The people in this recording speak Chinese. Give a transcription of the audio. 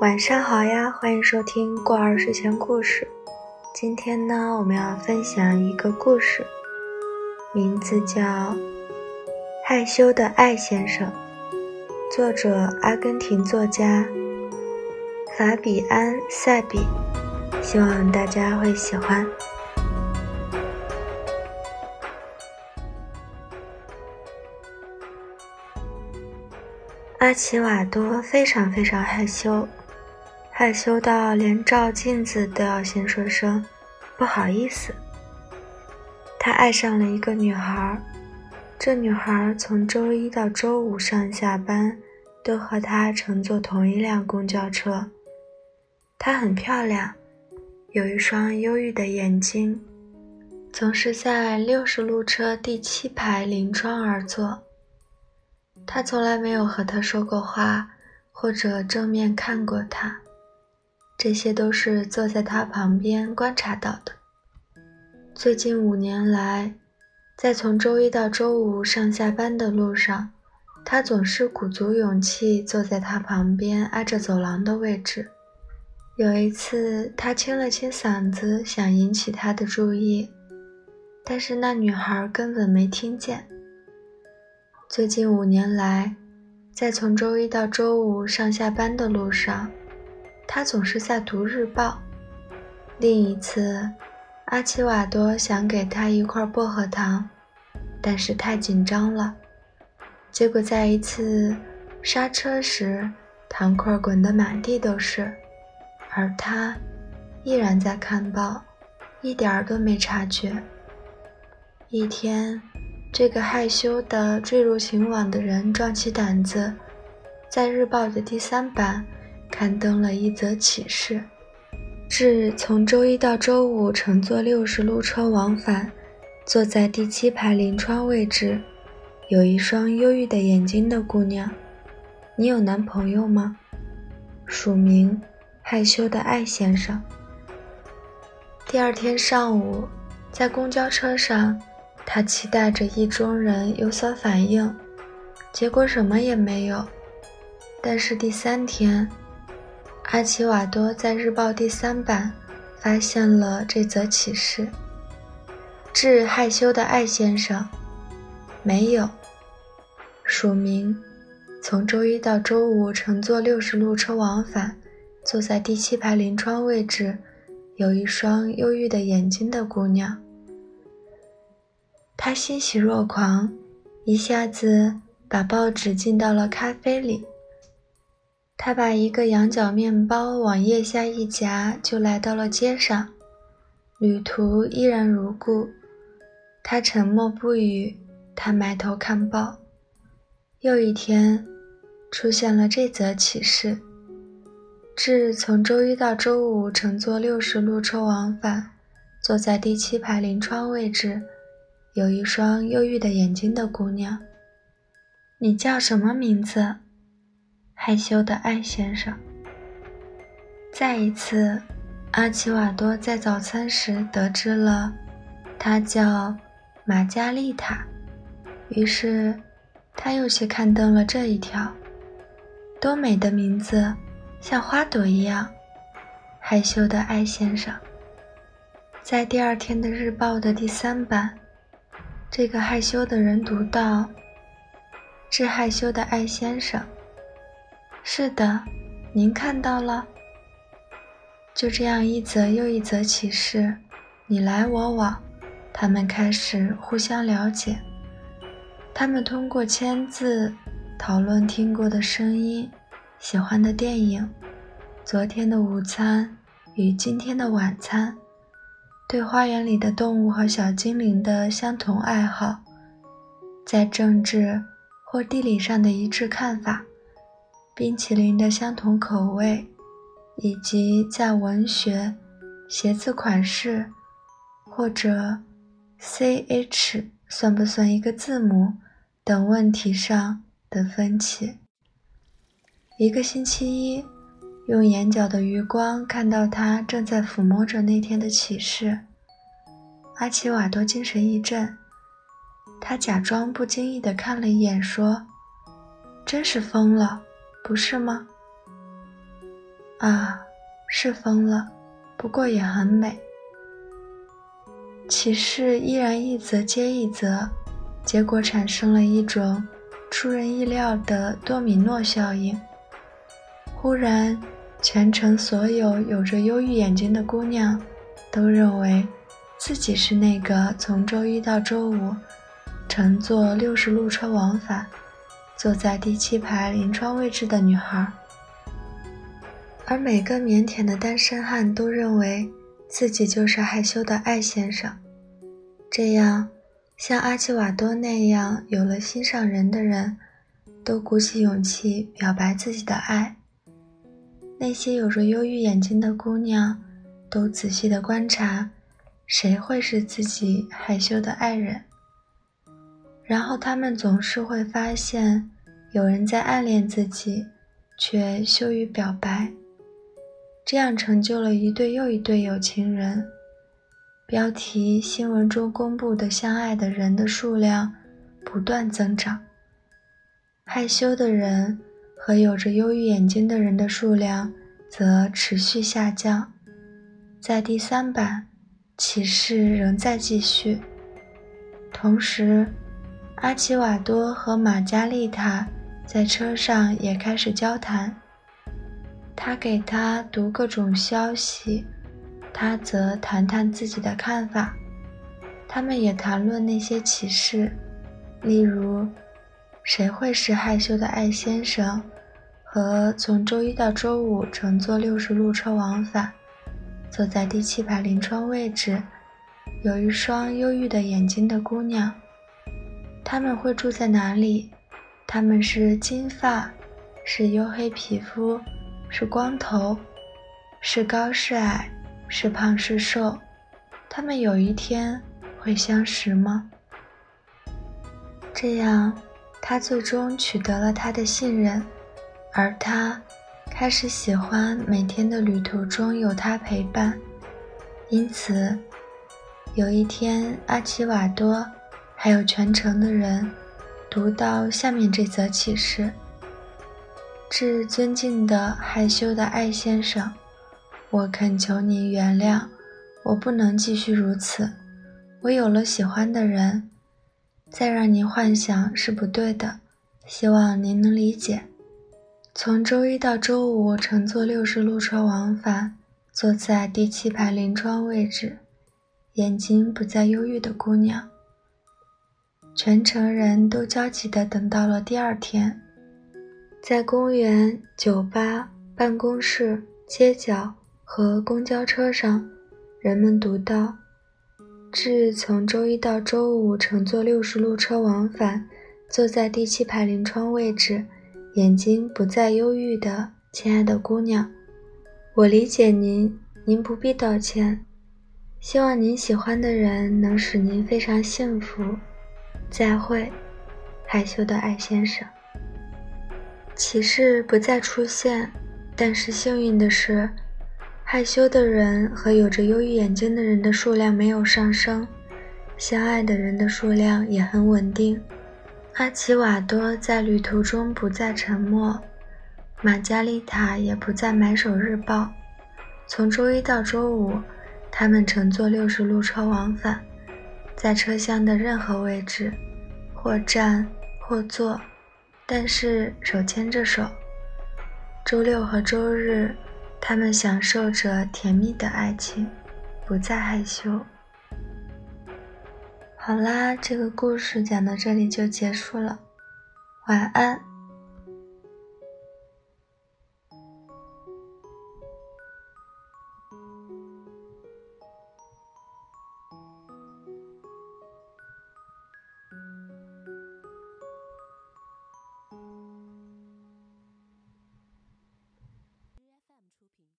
晚上好呀，欢迎收听过儿睡前故事。今天呢，我们要分享一个故事，名字叫《害羞的艾先生》，作者阿根廷作家法比安·塞比。希望大家会喜欢。阿奇瓦多非常非常害羞。害羞到连照镜子都要先说声“不好意思”。他爱上了一个女孩，这女孩从周一到周五上下班都和他乘坐同一辆公交车。她很漂亮，有一双忧郁的眼睛，总是在六十路车第七排临窗而坐。他从来没有和她说过话，或者正面看过她。这些都是坐在他旁边观察到的。最近五年来，在从周一到周五上下班的路上，他总是鼓足勇气坐在他旁边挨着走廊的位置。有一次，他清了清嗓子，想引起他的注意，但是那女孩根本没听见。最近五年来，在从周一到周五上下班的路上。他总是在读日报。另一次，阿奇瓦多想给他一块薄荷糖，但是太紧张了，结果在一次刹车时，糖块滚得满地都是，而他依然在看报，一点儿都没察觉。一天，这个害羞的坠入情网的人壮起胆子，在日报的第三版。刊登了一则启事：致从周一到周五乘坐六十路车往返，坐在第七排临窗位置，有一双忧郁的眼睛的姑娘。你有男朋友吗？署名：害羞的艾先生。第二天上午，在公交车上，他期待着意中人有所反应，结果什么也没有。但是第三天。阿奇瓦多在日报第三版发现了这则启事：致害羞的艾先生，没有署名。从周一到周五乘坐六十路车往返，坐在第七排临窗位置，有一双忧郁的眼睛的姑娘。他欣喜若狂，一下子把报纸浸到了咖啡里。他把一个羊角面包往腋下一夹，就来到了街上。旅途依然如故，他沉默不语。他埋头看报。又一天，出现了这则启事：致从周一到周五乘坐六十路车往返，坐在第七排临窗位置，有一双忧郁的眼睛的姑娘。你叫什么名字？害羞的艾先生。再一次，阿奇瓦多在早餐时得知了，他叫玛加丽塔。于是，他又去刊登了这一条。多美的名字，像花朵一样。害羞的艾先生。在第二天的日报的第三版，这个害羞的人读到：“致害羞的艾先生。”是的，您看到了。就这样一则又一则启示，你来我往，他们开始互相了解。他们通过签字讨论听过的声音、喜欢的电影、昨天的午餐与今天的晚餐，对花园里的动物和小精灵的相同爱好，在政治或地理上的一致看法。冰淇淋的相同口味，以及在文学、鞋子款式或者 C H 算不算一个字母等问题上的分歧。一个星期一，用眼角的余光看到他正在抚摸着那天的启示，阿奇瓦多精神一振，他假装不经意地看了一眼，说：“真是疯了。”不是吗？啊，是疯了，不过也很美。启示依然一则接一则，结果产生了一种出人意料的多米诺效应。忽然，全城所有有着忧郁眼睛的姑娘都认为自己是那个从周一到周五乘坐六十路车往返。坐在第七排临窗位置的女孩，而每个腼腆的单身汉都认为自己就是害羞的艾先生。这样，像阿奇瓦多那样有了心上人的人，都鼓起勇气表白自己的爱。那些有着忧郁眼睛的姑娘，都仔细地观察，谁会是自己害羞的爱人。然后他们总是会发现，有人在暗恋自己，却羞于表白，这样成就了一对又一对有情人。标题新闻中公布的相爱的人的数量不断增长，害羞的人和有着忧郁眼睛的人的数量则持续下降。在第三版，启示仍在继续，同时。阿奇瓦多和玛加丽塔在车上也开始交谈。他给他读各种消息，他则谈谈自己的看法。他们也谈论那些启示，例如谁会是害羞的艾先生，和从周一到周五乘坐六十路车往返，坐在第七排临窗位置，有一双忧郁的眼睛的姑娘。他们会住在哪里？他们是金发，是黝黑皮肤，是光头，是高是矮，是胖是瘦？他们有一天会相识吗？这样，他最终取得了他的信任，而他开始喜欢每天的旅途中有他陪伴。因此，有一天，阿奇瓦多。还有全城的人读到下面这则启示：致尊敬的害羞的艾先生，我恳求您原谅，我不能继续如此。我有了喜欢的人，再让您幻想是不对的。希望您能理解。从周一到周五乘坐六十路车往返，坐在第七排临窗位置，眼睛不再忧郁的姑娘。全城人都焦急地等到了第二天，在公园、酒吧、办公室、街角和公交车上，人们读到：“致从周一到周五乘坐六十路车往返，坐在第七排临窗位置，眼睛不再忧郁的亲爱的姑娘，我理解您，您不必道歉。希望您喜欢的人能使您非常幸福。”再会，害羞的艾先生。骑士不再出现，但是幸运的是，害羞的人和有着忧郁眼睛的人的数量没有上升，相爱的人的数量也很稳定。阿奇瓦多在旅途中不再沉默，玛加丽塔也不再买手日报。从周一到周五，他们乘坐六十路车往返。在车厢的任何位置，或站或坐，但是手牵着手。周六和周日，他们享受着甜蜜的爱情，不再害羞。好啦，这个故事讲到这里就结束了，晚安。